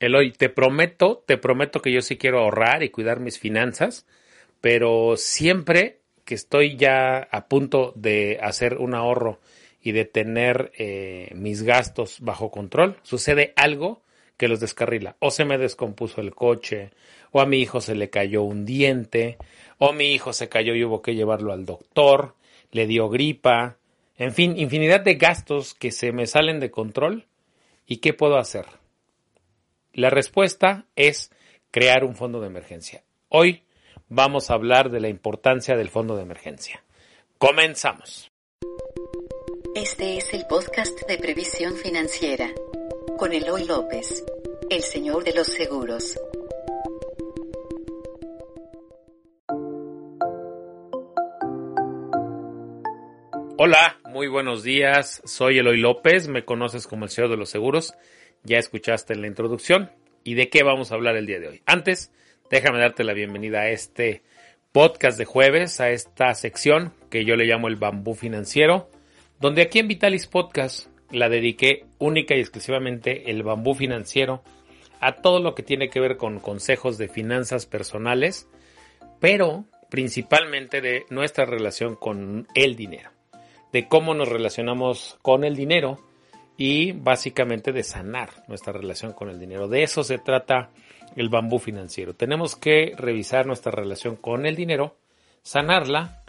Eloy, te prometo, te prometo que yo sí quiero ahorrar y cuidar mis finanzas, pero siempre que estoy ya a punto de hacer un ahorro y de tener eh, mis gastos bajo control, sucede algo que los descarrila. O se me descompuso el coche, o a mi hijo se le cayó un diente, o mi hijo se cayó y hubo que llevarlo al doctor, le dio gripa, en fin, infinidad de gastos que se me salen de control. ¿Y qué puedo hacer? La respuesta es crear un fondo de emergencia. Hoy vamos a hablar de la importancia del fondo de emergencia. Comenzamos. Este es el podcast de previsión financiera con Eloy López, el señor de los seguros. Hola, muy buenos días. Soy Eloy López, me conoces como el señor de los seguros ya escuchaste en la introducción. ¿Y de qué vamos a hablar el día de hoy? Antes, déjame darte la bienvenida a este podcast de jueves, a esta sección que yo le llamo el bambú financiero, donde aquí en Vitalis Podcast la dediqué única y exclusivamente el bambú financiero a todo lo que tiene que ver con consejos de finanzas personales, pero principalmente de nuestra relación con el dinero, de cómo nos relacionamos con el dinero y básicamente de sanar nuestra relación con el dinero. De eso se trata el bambú financiero. Tenemos que revisar nuestra relación con el dinero, sanarla,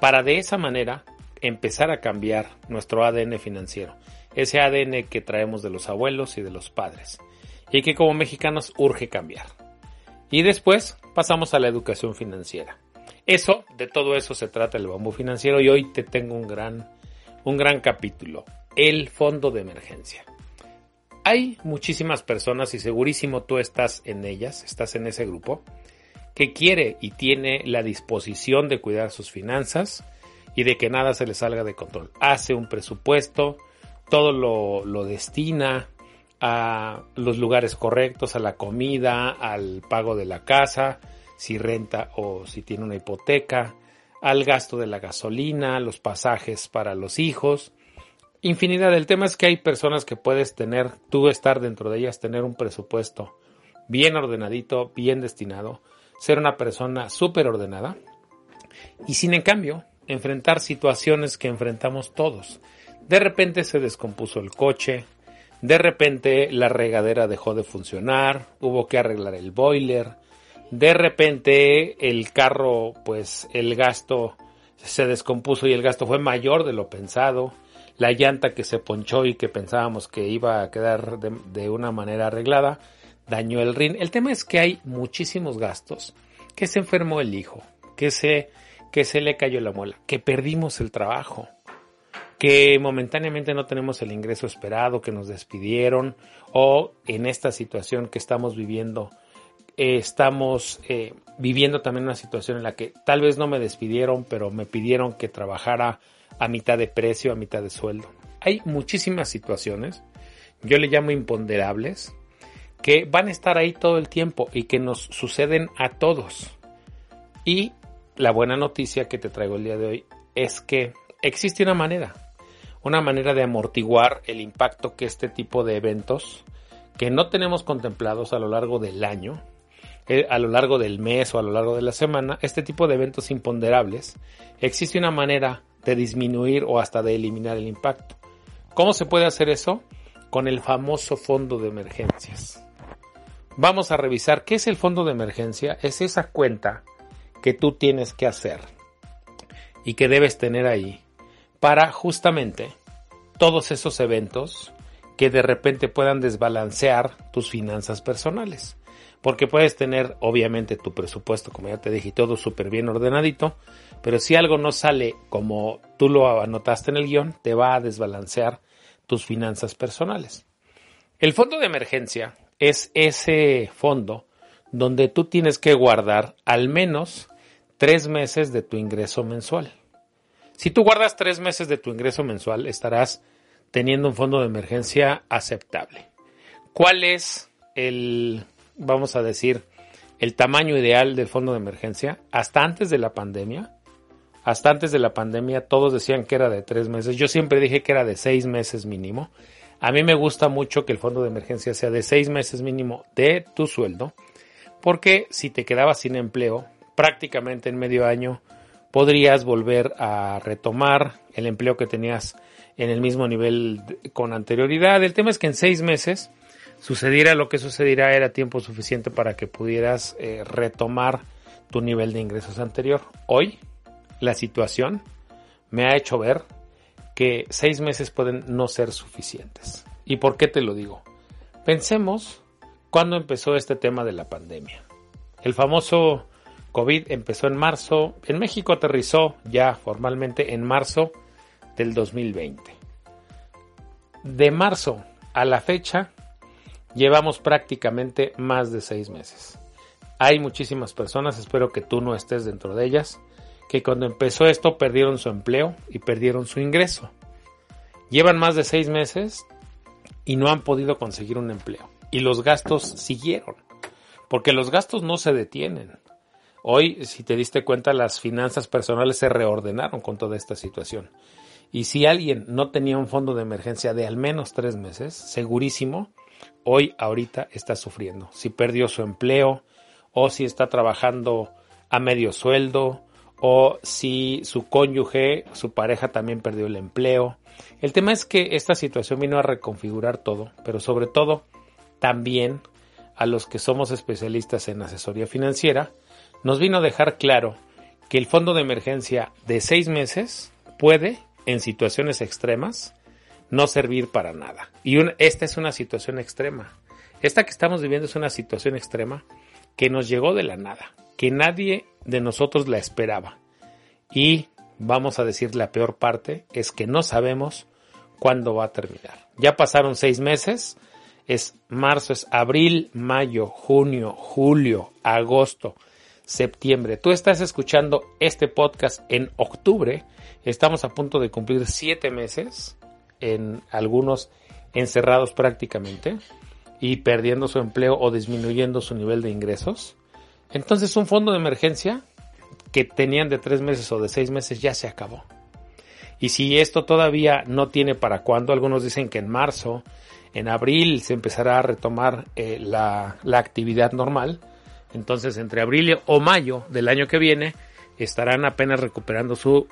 para de esa manera empezar a cambiar nuestro ADN financiero. Ese ADN que traemos de los abuelos y de los padres. Y que como mexicanos urge cambiar. Y después pasamos a la educación financiera. Eso, de todo eso se trata el bambú financiero y hoy te tengo un gran, un gran capítulo el fondo de emergencia. Hay muchísimas personas y segurísimo tú estás en ellas, estás en ese grupo, que quiere y tiene la disposición de cuidar sus finanzas y de que nada se le salga de control. Hace un presupuesto, todo lo, lo destina a los lugares correctos, a la comida, al pago de la casa, si renta o si tiene una hipoteca, al gasto de la gasolina, los pasajes para los hijos, infinidad. El tema es que hay personas que puedes tener, tú estar dentro de ellas, tener un presupuesto bien ordenadito, bien destinado, ser una persona súper ordenada y sin en cambio enfrentar situaciones que enfrentamos todos. De repente se descompuso el coche, de repente la regadera dejó de funcionar, hubo que arreglar el boiler, de repente el carro, pues el gasto se descompuso y el gasto fue mayor de lo pensado, la llanta que se ponchó y que pensábamos que iba a quedar de, una manera arreglada, dañó el rin. El tema es que hay muchísimos gastos, que se enfermó el hijo, que se, que se le cayó la muela, que perdimos el trabajo, que momentáneamente no tenemos el ingreso esperado, que nos despidieron, o en esta situación que estamos viviendo, eh, estamos eh, viviendo también una situación en la que tal vez no me despidieron, pero me pidieron que trabajara a mitad de precio, a mitad de sueldo. Hay muchísimas situaciones, yo le llamo imponderables, que van a estar ahí todo el tiempo y que nos suceden a todos. Y la buena noticia que te traigo el día de hoy es que existe una manera, una manera de amortiguar el impacto que este tipo de eventos que no tenemos contemplados a lo largo del año, eh, a lo largo del mes o a lo largo de la semana, este tipo de eventos imponderables, existe una manera de disminuir o hasta de eliminar el impacto. ¿Cómo se puede hacer eso? Con el famoso fondo de emergencias. Vamos a revisar qué es el fondo de emergencia. Es esa cuenta que tú tienes que hacer y que debes tener ahí para justamente todos esos eventos que de repente puedan desbalancear tus finanzas personales porque puedes tener obviamente tu presupuesto, como ya te dije, todo súper bien ordenadito, pero si algo no sale como tú lo anotaste en el guion, te va a desbalancear tus finanzas personales. El fondo de emergencia es ese fondo donde tú tienes que guardar al menos tres meses de tu ingreso mensual. Si tú guardas tres meses de tu ingreso mensual, estarás teniendo un fondo de emergencia aceptable. ¿Cuál es el, vamos a decir, el tamaño ideal del fondo de emergencia? Hasta antes de la pandemia, hasta antes de la pandemia todos decían que era de tres meses. Yo siempre dije que era de seis meses mínimo. A mí me gusta mucho que el fondo de emergencia sea de seis meses mínimo de tu sueldo, porque si te quedabas sin empleo, prácticamente en medio año podrías volver a retomar el empleo que tenías en el mismo nivel con anterioridad. El tema es que en seis meses sucediera lo que sucediera era tiempo suficiente para que pudieras eh, retomar tu nivel de ingresos anterior. Hoy la situación me ha hecho ver que seis meses pueden no ser suficientes. ¿Y por qué te lo digo? Pensemos cuando empezó este tema de la pandemia. El famoso COVID empezó en marzo, en México aterrizó ya formalmente en marzo del 2020. De marzo a la fecha llevamos prácticamente más de seis meses. Hay muchísimas personas, espero que tú no estés dentro de ellas, que cuando empezó esto perdieron su empleo y perdieron su ingreso. Llevan más de seis meses y no han podido conseguir un empleo. Y los gastos siguieron, porque los gastos no se detienen. Hoy, si te diste cuenta, las finanzas personales se reordenaron con toda esta situación. Y si alguien no tenía un fondo de emergencia de al menos tres meses, segurísimo, hoy, ahorita está sufriendo. Si perdió su empleo o si está trabajando a medio sueldo o si su cónyuge, su pareja también perdió el empleo. El tema es que esta situación vino a reconfigurar todo, pero sobre todo también a los que somos especialistas en asesoría financiera, nos vino a dejar claro que el fondo de emergencia de seis meses puede, en situaciones extremas, no servir para nada. Y esta es una situación extrema. Esta que estamos viviendo es una situación extrema que nos llegó de la nada que nadie de nosotros la esperaba. Y vamos a decir la peor parte es que no sabemos cuándo va a terminar. Ya pasaron seis meses, es marzo, es abril, mayo, junio, julio, agosto, septiembre. Tú estás escuchando este podcast en octubre, estamos a punto de cumplir siete meses, en algunos encerrados prácticamente y perdiendo su empleo o disminuyendo su nivel de ingresos. Entonces un fondo de emergencia que tenían de tres meses o de seis meses ya se acabó. Y si esto todavía no tiene para cuándo, algunos dicen que en marzo, en abril se empezará a retomar eh, la, la actividad normal. Entonces entre abril o mayo del año que viene estarán apenas recuperando su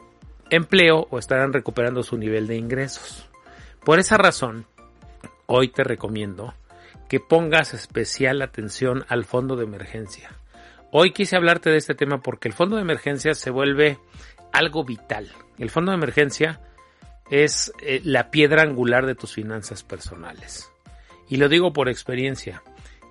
empleo o estarán recuperando su nivel de ingresos. Por esa razón, hoy te recomiendo que pongas especial atención al fondo de emergencia. Hoy quise hablarte de este tema porque el fondo de emergencia se vuelve algo vital. El fondo de emergencia es eh, la piedra angular de tus finanzas personales. Y lo digo por experiencia.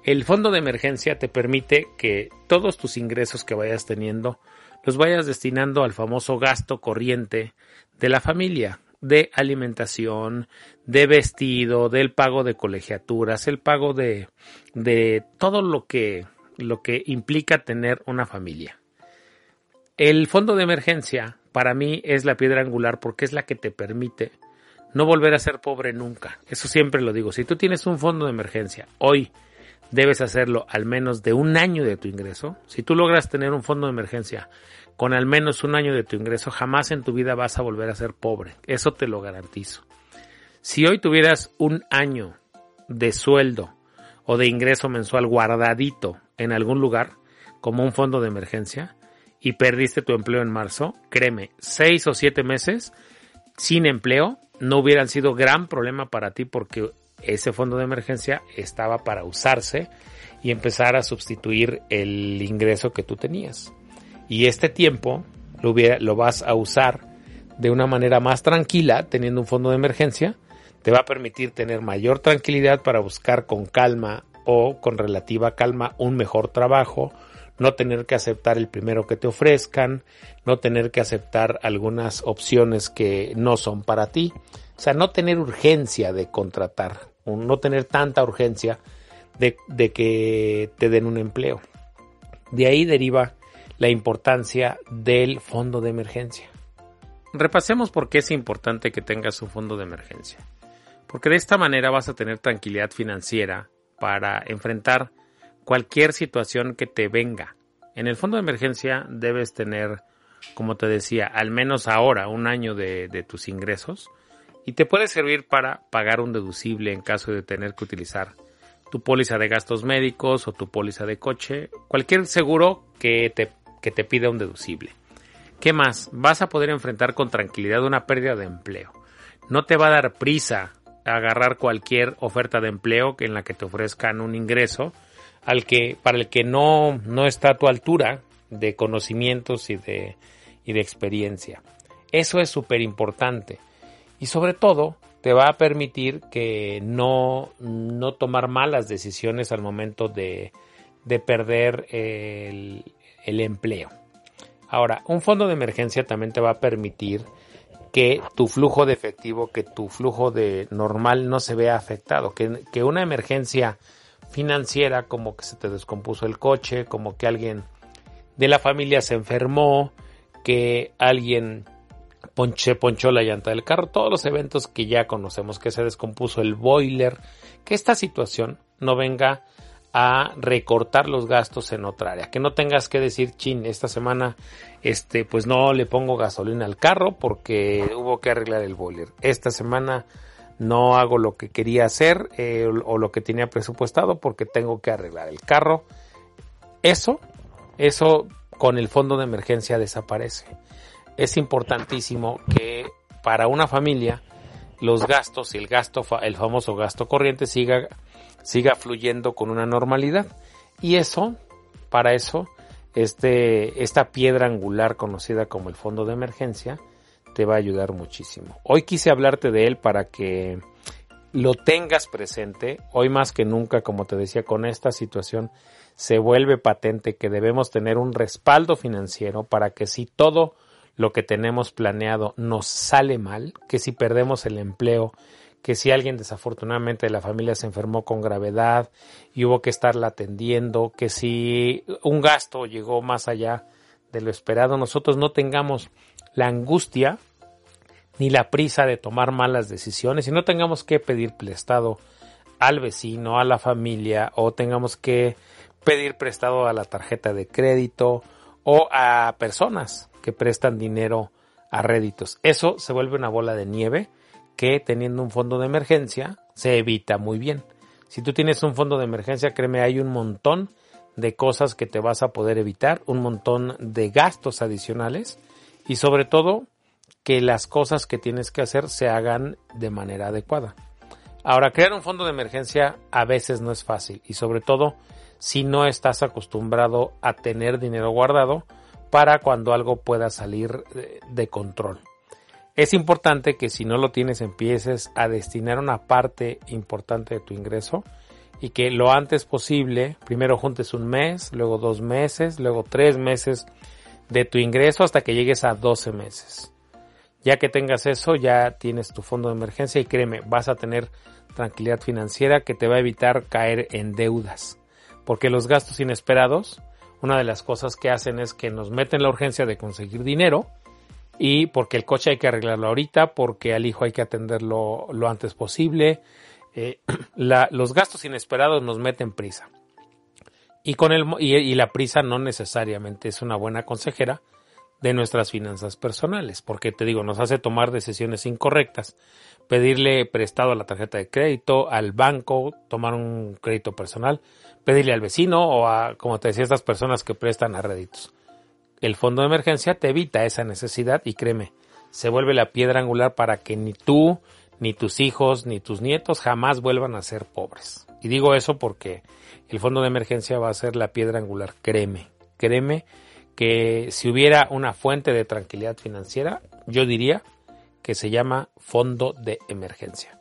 El fondo de emergencia te permite que todos tus ingresos que vayas teniendo los vayas destinando al famoso gasto corriente de la familia, de alimentación, de vestido, del pago de colegiaturas, el pago de, de todo lo que lo que implica tener una familia. El fondo de emergencia para mí es la piedra angular porque es la que te permite no volver a ser pobre nunca. Eso siempre lo digo. Si tú tienes un fondo de emergencia, hoy debes hacerlo al menos de un año de tu ingreso. Si tú logras tener un fondo de emergencia con al menos un año de tu ingreso, jamás en tu vida vas a volver a ser pobre. Eso te lo garantizo. Si hoy tuvieras un año de sueldo o de ingreso mensual guardadito en algún lugar, como un fondo de emergencia, y perdiste tu empleo en marzo, créeme, seis o siete meses sin empleo no hubieran sido gran problema para ti porque ese fondo de emergencia estaba para usarse y empezar a sustituir el ingreso que tú tenías. Y este tiempo lo, vas a usar de una manera más tranquila, teniendo un fondo de emergencia, te va a permitir tener mayor tranquilidad para buscar con calma o con relativa calma un mejor trabajo, no tener que aceptar el primero que te ofrezcan, no tener que aceptar algunas opciones que no son para ti, o sea, no tener urgencia de contratar. no tener tanta urgencia de, de que te den un empleo. De ahí deriva la importancia del fondo de emergencia. Repasemos por qué es importante que tengas un fondo de emergencia. Porque de esta manera vas a tener tranquilidad financiera para enfrentar cualquier situación que te venga. En el fondo de emergencia debes tener, como te decía, al menos ahora un año de, de tus ingresos y te puede servir para pagar un deducible en caso de tener que utilizar tu póliza de gastos médicos o tu póliza de coche, cualquier seguro que te, que te pida un deducible. ¿Qué más? Vas a poder enfrentar con tranquilidad una pérdida de empleo. No te va a dar prisa agarrar cualquier oferta de empleo en la que te ofrezcan un ingreso al que, para el que no, no está a tu altura de conocimientos y de, y de experiencia. Eso es súper importante. Y sobre todo, te va a permitir que no, no tomar malas decisiones al momento de, de perder el, el empleo. Ahora, un fondo de emergencia también te va a permitir que tu flujo de efectivo, que tu flujo de normal no se vea afectado, que, que una emergencia financiera como que se te descompuso el coche, como que alguien de la familia se enfermó, que alguien ponche, ponchó la llanta del carro, todos los eventos que ya conocemos, que se descompuso el boiler, que esta situación no venga a recortar los gastos en otra área, que no tengas que decir, chin, esta semana, este, pues no le pongo gasolina al carro porque hubo que arreglar el boiler. Esta semana no hago lo que quería hacer eh, o lo que tenía presupuestado porque tengo que arreglar el carro. Eso, eso con el fondo de emergencia desaparece. Es importantísimo que para una familia los gastos y el gasto, el famoso gasto corriente siga siga fluyendo con una normalidad. Y eso, para eso, este, esta piedra angular conocida como el fondo de emergencia, te va a ayudar muchísimo. Hoy quise hablarte de él para que lo tengas presente. Hoy más que nunca, como te decía, con esta situación se vuelve patente que debemos tener un respaldo financiero para que si todo lo que tenemos planeado nos sale mal, que si perdemos el empleo, que si alguien desafortunadamente de la familia se enfermó con gravedad y hubo que estarla atendiendo, que si un gasto llegó más allá de lo esperado, nosotros no tengamos la angustia ni la prisa de tomar malas decisiones y no tengamos que pedir prestado al vecino, a la familia o tengamos que pedir prestado a la tarjeta de crédito o a personas que prestan dinero a réditos. Eso se vuelve una bola de nieve que teniendo un fondo de emergencia se evita muy bien. Si tú tienes un fondo de emergencia, créeme, hay un montón de cosas que te vas a poder evitar, un montón de gastos adicionales y sobre todo que las cosas que tienes que hacer se hagan de manera adecuada. Ahora, crear un fondo de emergencia a veces no es fácil y sobre todo si no estás acostumbrado a tener dinero guardado para cuando algo pueda salir de control. Es importante que si no lo tienes empieces a destinar una parte importante de tu ingreso y que lo antes posible, primero juntes un mes, luego dos meses, luego tres meses de tu ingreso hasta que llegues a 12 meses. Ya que tengas eso, ya tienes tu fondo de emergencia y créeme, vas a tener tranquilidad financiera que te va a evitar caer en deudas. Porque los gastos inesperados, una de las cosas que hacen es que nos meten la urgencia de conseguir dinero, y porque el coche hay que arreglarlo ahorita, porque al hijo hay que atenderlo lo antes posible. Eh, los gastos inesperados nos meten prisa. Y, con el, y, la prisa no necesariamente es una buena consejera de nuestras finanzas personales, porque te digo, nos hace tomar decisiones incorrectas, pedirle prestado a la tarjeta de crédito, al banco, tomar un crédito personal, pedirle al vecino o a, como te decía, estas personas que prestan a réditos. El fondo de emergencia te evita esa necesidad y créeme, se vuelve la piedra angular para que ni tú, ni tus hijos, ni tus nietos jamás vuelvan a ser pobres. Y digo eso porque el fondo de emergencia va a ser la piedra angular, créeme, créeme que si hubiera una fuente de tranquilidad financiera, yo diría que se llama fondo de emergencia.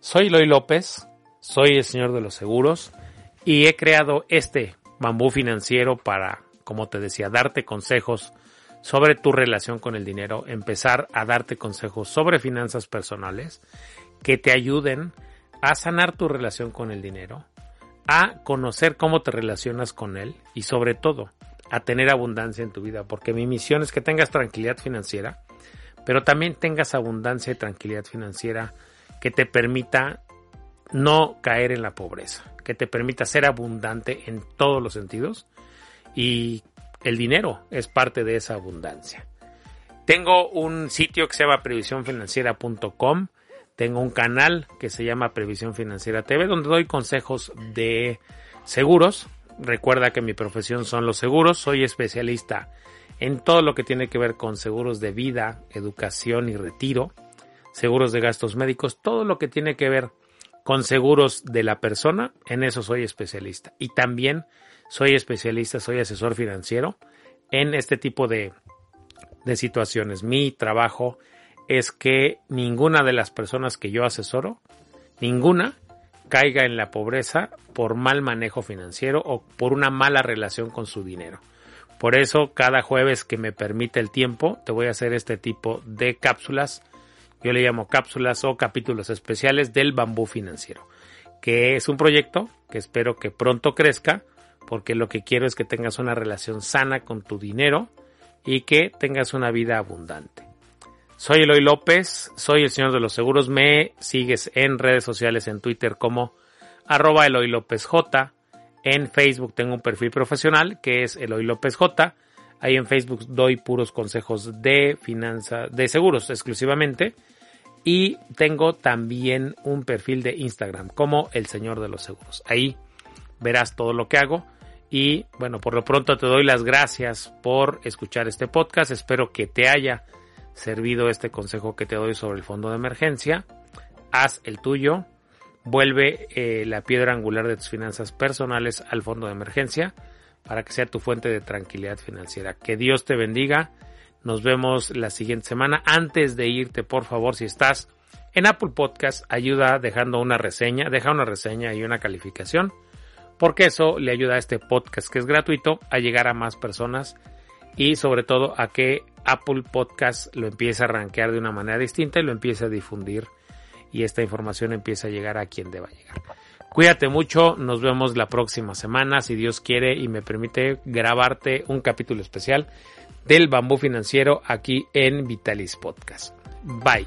Soy Loy López, soy el señor de los seguros y he creado este bambú financiero para como te decía, darte consejos sobre tu relación con el dinero, empezar a darte consejos sobre finanzas personales que te ayuden a sanar tu relación con el dinero, a conocer cómo te relacionas con él y sobre todo a tener abundancia en tu vida, porque mi misión es que tengas tranquilidad financiera, pero también tengas abundancia y tranquilidad financiera que te permita no caer en la pobreza, que te permita ser abundante en todos los sentidos y el dinero es parte de esa abundancia. Tengo un sitio que se llama previsiónfinanciera.com, tengo un canal que se llama Previsión Financiera TV donde doy consejos de seguros. Recuerda que mi profesión son los seguros, soy especialista en todo lo que tiene que ver con seguros de vida, educación y retiro, seguros de gastos médicos, todo lo que tiene que ver con seguros de la persona, en eso soy especialista. Y también soy especialista, soy asesor financiero en este tipo de, de situaciones. Mi trabajo es que ninguna de las personas que yo asesoro, ninguna, caiga en la pobreza por mal manejo financiero o por una mala relación con su dinero. Por eso cada jueves que me permite el tiempo te voy a hacer este tipo de cápsulas. Yo le llamo cápsulas o capítulos especiales del bambú financiero, que es un proyecto que espero que pronto crezca porque lo que quiero es que tengas una relación sana con tu dinero y que tengas una vida abundante. Soy Eloy López, soy el señor de los seguros. Me sigues en redes sociales, en Twitter como arroba Eloy López J. En Facebook tengo un perfil profesional que es Eloy López J. Ahí en Facebook doy puros consejos de finanzas, de seguros exclusivamente. Y tengo también un perfil de Instagram como el señor de los seguros. Ahí verás todo lo que hago. Y bueno, por lo pronto te doy las gracias por escuchar este podcast. Espero que te haya servido este consejo que te doy sobre el fondo de emergencia, haz el tuyo, vuelve eh, la piedra angular de tus finanzas personales al fondo de emergencia para que sea tu fuente de tranquilidad financiera. Que Dios te bendiga. Nos vemos la siguiente semana. Antes de irte, por favor, si estás en Apple Podcast, ayuda dejando una reseña, deja una reseña y una calificación, porque eso le ayuda a este podcast que es gratuito a llegar a más personas y sobre todo a que Apple Podcast lo empiece a rankear de una manera distinta y lo empiece a difundir y esta información empiece a llegar a quien deba llegar. Cuídate mucho, nos vemos la próxima semana, si Dios quiere y me permite grabarte un capítulo especial del bambú financiero aquí en Vitalis Podcast. Bye.